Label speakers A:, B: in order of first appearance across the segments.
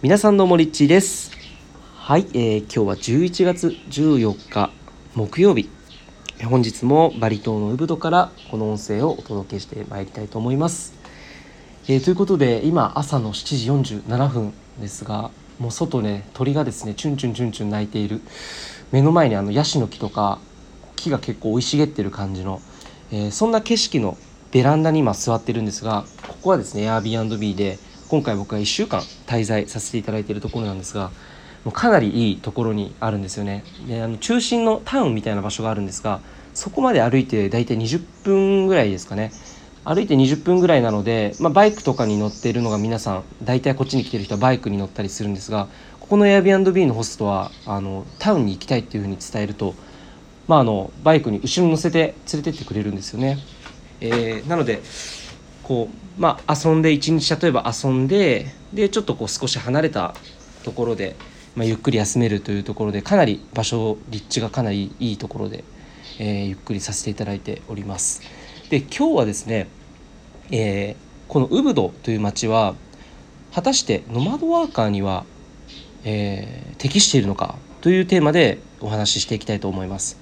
A: 皆さんのもりっちです。はい、えー、今日は11月14日木曜日。本日もバリ島のウブドからこの音声をお届けしてまいりたいと思います、えーということで今朝の7時47分ですがもう外ね鳥がですねチュンチュンチュンチュン鳴いている。目の前にあのヤシの木とか木が結構生い茂ってる感じの、えーそんな景色のベランダに今座ってるんですがここはですね Airbnb で今回僕は1週間滞在させていただいているところなんですがもうかなりいいところにあるんですよねであの中心のタウンみたいな場所があるんですがそこまで歩いて大体20分ぐらいですかね歩いて20分ぐらいなので、まあ、バイクとかに乗っているのが皆さん大体こっちに来てる人はバイクに乗ったりするんですがここの Airbnb のホストはあのタウンに行きたいっていうふうに伝えると、まあ、あのバイクに後ろに乗せて連れてってくれるんですよね。えーなのでこうまあ遊んで一日例えば遊んででちょっとこう少し離れたところで、まあ、ゆっくり休めるというところでかなり場所立地がかなりいいところで、えーゆっくりさせていただいております。で今日はですね、えーこのウブドという町は果たしてノマドワーカーには、えー適しているのかというテーマでお話ししていきたいと思います。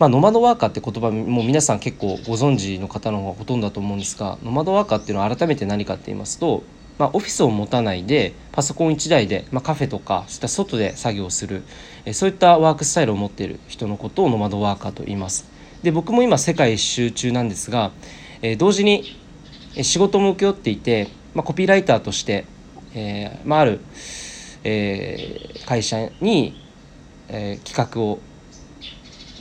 A: まあ、ノマドワーカーって言葉も皆さん結構ご存知の方の方がほとんどだと思うんですがノマドワーカーっていうのは改めて何かって言いますと、まあ、オフィスを持たないでパソコン1台で、まあ、カフェとかそういった外で作業するえそういったワークスタイルを持っている人のことをノマドワーカーと言います。で僕も今世界一周中なんですが、え同時に仕事も請け負っていて、まあ、コピーライターとして、えーまあ、ある、えー会社に、えー企画を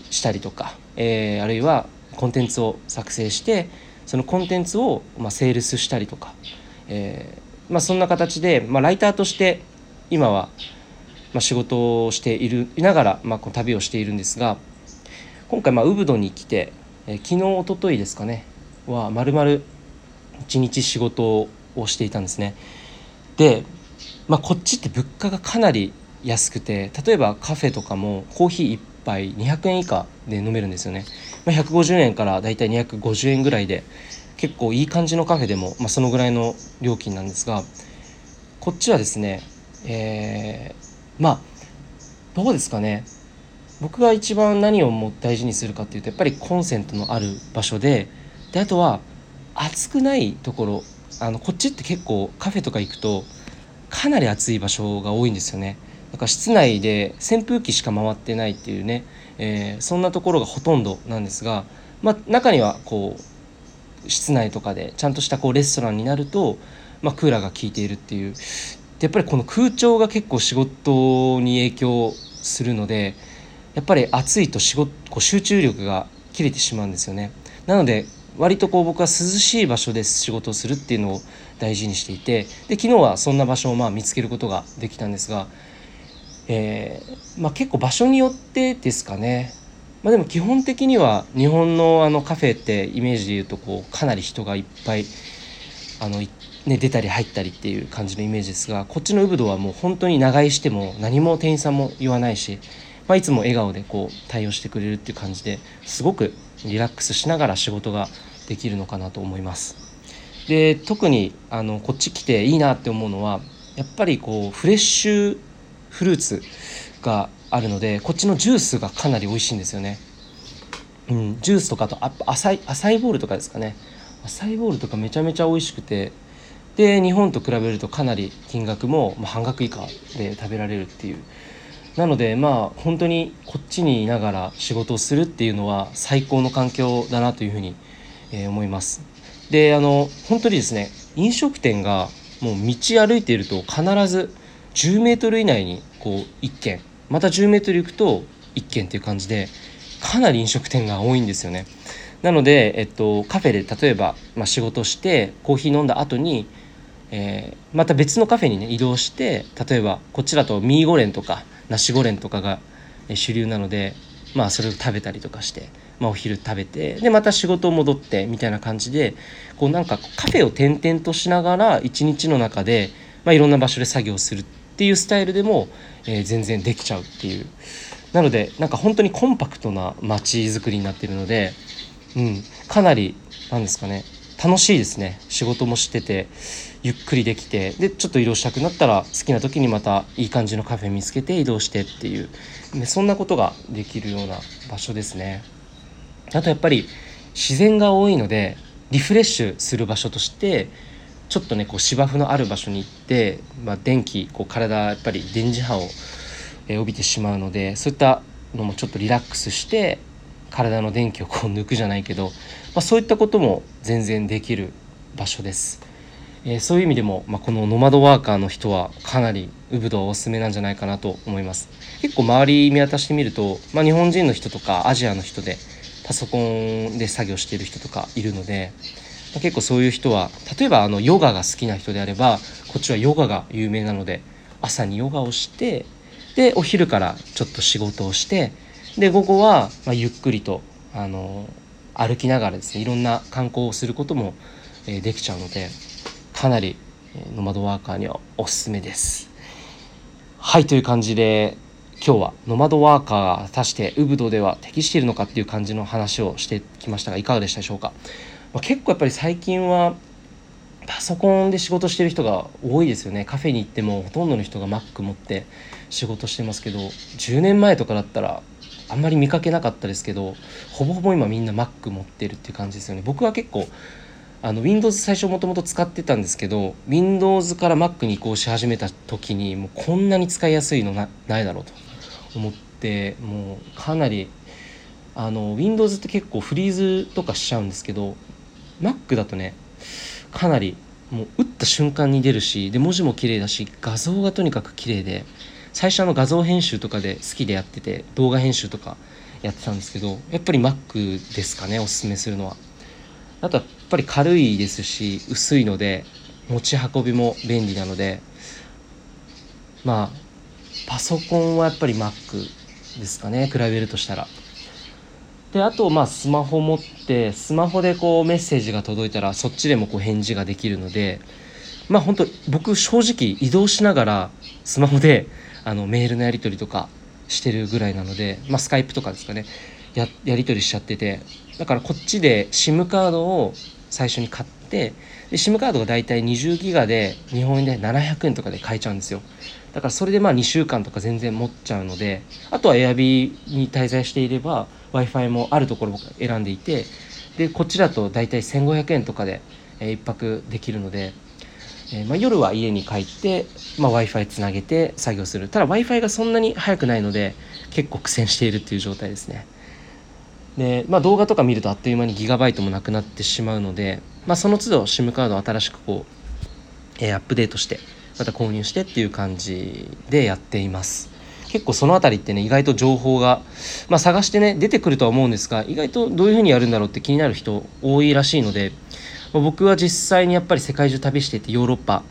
A: したりとか、えーあるいはコンテンツを作成してそのコンテンツを、まあ、セールスしたりとか、えーまあ、そんな形で、まあ、ライターとして今は、ま、仕事をしているいながら、ま、この旅をしているんですが今回、まあ、ウブドに来て、えー昨日一昨日ですかねはまるまる一日仕事をしていたんですね。で、まあ、こっちって物価がかなり安くて例えばカフェとかもコーヒー1杯200円以下で飲めるんですよね、まあ、150円からだいたい250円ぐらいで結構いい感じのカフェでも、まあ、そのぐらいの料金なんですがこっちはですねえーまあどうですかね。僕が一番何をも大事にするかっていうとやっぱりコンセントのある場所でであとは暑くないところあのこっちって結構カフェとか行くとかなり暑い場所が多いんですよね。だか室内で扇風機しか回ってないっていうね、えーそんなところがほとんどなんですが、まあ、中にはこう室内とかでちゃんとしたこうレストランになると、まあ、クーラーが効いているっていう。でやっぱりこの空調が結構仕事に影響するのでやっぱり暑いと仕事こう集中力が切れてしまうんですよね。なので割とこう僕は涼しい場所で仕事をするっていうのを大事にしていてで昨日はそんな場所をまあ見つけることができたんですが、えーまあ、結構場所によってですかね、まあ、でも基本的には日本のあのカフェってイメージで言うとこうかなり人がいっぱいあの、ね、出たり入ったりっていう感じのイメージですがこっちのウブドはもう本当に長居しても何も店員さんも言わないし、まあ、いつも笑顔でこう対応してくれるっていう感じですごくリラックスしながら仕事ができるのかなと思います。で特にあのこっち来ていいなって思うのはやっぱりこうフレッシュフルーツがあるのでこっちのジュースがかなり美味しいんですよね。うん、ジュースとかとあ浅い浅いボールとかですかね。浅いボールとかめちゃめちゃ美味しくて。で日本と比べるとかなり金額も、まあ、半額以下で食べられるっていう。なのでまあ本当にこっちにいながら仕事をするっていうのは最高の環境だなというふうに、え思います。であの本当にですね飲食店がもう道歩いていると必ず10メートル以内にこう1軒。また10メートル行くと1軒っていう感じでかなり飲食店が多いんですよね。なので、えっと、カフェで例えば、まあ、仕事してコーヒー飲んだ後に、えーまた別のカフェにね移動して例えばこっちだとミーゴレンとかナシゴレンとかが主流なのでまあそれを食べたりとかして、まあ、お昼食べてでまた仕事戻ってみたいな感じでこうなんかカフェを転々としながら一日の中で、まあ、いろんな場所で作業するってていうスタイルでも、えー全然できちゃうっていう。なのでなんか本当にコンパクトな街づくりになってるので、うん、かなりなんですかね楽しいですね。仕事もしててゆっくりできてでちょっと移動したくなったら好きな時にまたいい感じのカフェ見つけて移動してっていう、そんなことができるような場所ですね。あとやっぱり自然が多いのでリフレッシュする場所としてちょっとねこう芝生のある場所に行って、まあ、電気こう体やっぱり電磁波を帯びてしまうのでそういったのもちょっとリラックスして体の電気をこう抜くじゃないけど、まあ、そういったことも全然できる場所です。えー、そういう意味でも、まあ、このノマドワーカーの人はかなりウブドおすすめなんじゃないかなと思います結構周り見渡してみると、まあ、日本人の人とかアジアの人でパソコンで作業している人とかいるので、結構そういう人は例えばあのヨガが好きな人であればこっちはヨガが有名なので朝にヨガをしてでお昼からちょっと仕事をしてで午後はまゆっくりとあの歩きながらですねいろんな観光をすることも、えできちゃうのでかなり、ノマドワーカーにはおすすめです。はいという感じで今日はノマドワーカーが果たしてウブドでは適しているのかっていう感じの話をしてきましたがいかがでしたでしょうか、まあ、結構やっぱり最近はパソコンで仕事してる人が多いですよね。カフェに行ってもほとんどの人が Mac 持って仕事してますけど10年前とかだったらあんまり見かけなかったですけどほぼほぼ今みんな Mac 持ってるっていう感じですよね。僕は結構あの Windows 最初もともと使ってたんですけど Windows から Mac に移行し始めた時にもうこんなに使いやすいのなないだろうと思ってもうかなりあの Windows って結構フリーズとかしちゃうんですけど Mac だとねかなりもう打った瞬間に出るしで文字も綺麗だし画像がとにかく綺麗で最初の画像編集とかで好きでやってて動画編集とかやってたんですけどやっぱり Mac ですかねおすすめするのは。あとはやっぱり軽いですし薄いので持ち運びも便利なのでまあパソコンはやっぱり Mac ですかね比べるとしたら。であとまあスマホ持ってスマホでこうメッセージが届いたらそっちでもこう返事ができるのでまあ本当僕正直移動しながらスマホであのメールのやり取りとかしてるぐらいなので、まあ、スカイプとかですかね。ややり取りしちゃってて。だからこっちで SIM カードを最初に買ってで SIM カードが大体20ギガで日本円で700円とかで買えちゃうんですよ。だからそれでまあ2週間とか全然持っちゃうのであとは Airb に滞在していれば w i f i もあるところを選んでいてでこっちだと大体1500円とかで、え1泊できるのでえー、まあ、夜は家に帰って、まあ、w i f i つなげて作業する。ただ w i f i がそんなに速くないので結構苦戦しているっていう状態ですね。で、まあ、動画とか見るとあっという間にギガバイトもなくなってしまうので、まあ、その都度 SIM カードを新しくこう、えー、アップデートしてまた購入してっていう感じでやっています。結構その辺りってね意外と情報が、まあ、探してね出てくるとは思うんですが意外とどういうふうにやるんだろうって気になる人多いらしいので僕は実際にやっぱり世界中旅していてヨーロッパ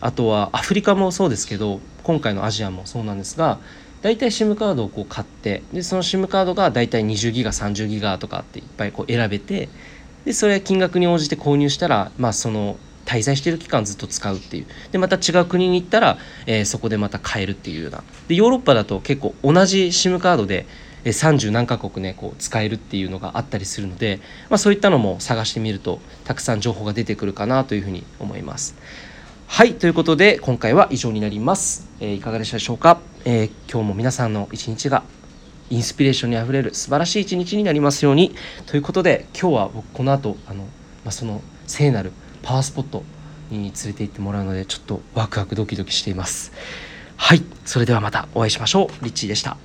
A: あとはアフリカもそうですけど今回のアジアもそうなんですが大体 SIM カードをこう買ってでその SIM カードが大体20ギガ30ギガとかっていっぱいこう選べてでそれ金額に応じて購入したらまあその滞在している期間ずっと使うっていうでまた違う国に行ったら、えー、そこでまた買えるっていうようなでヨーロッパだと結構同じ SIM カードで30何カ国ねこう使えるっていうのがあったりするので、まあ、そういったのも探してみるとたくさん情報が出てくるかなというふうに思います。はいということで今回は以上になります。えー、いかがでしたでしょうか、えー、今日も皆さんの一日がインスピレーションにあふれる素晴らしい一日になりますようにということで今日は僕この後あの、まあ、その聖なるパワースポットに連れて行ってもらうのでちょっとワクワクドキドキしています。はいそれではまたお会いしましょうリッチーでした。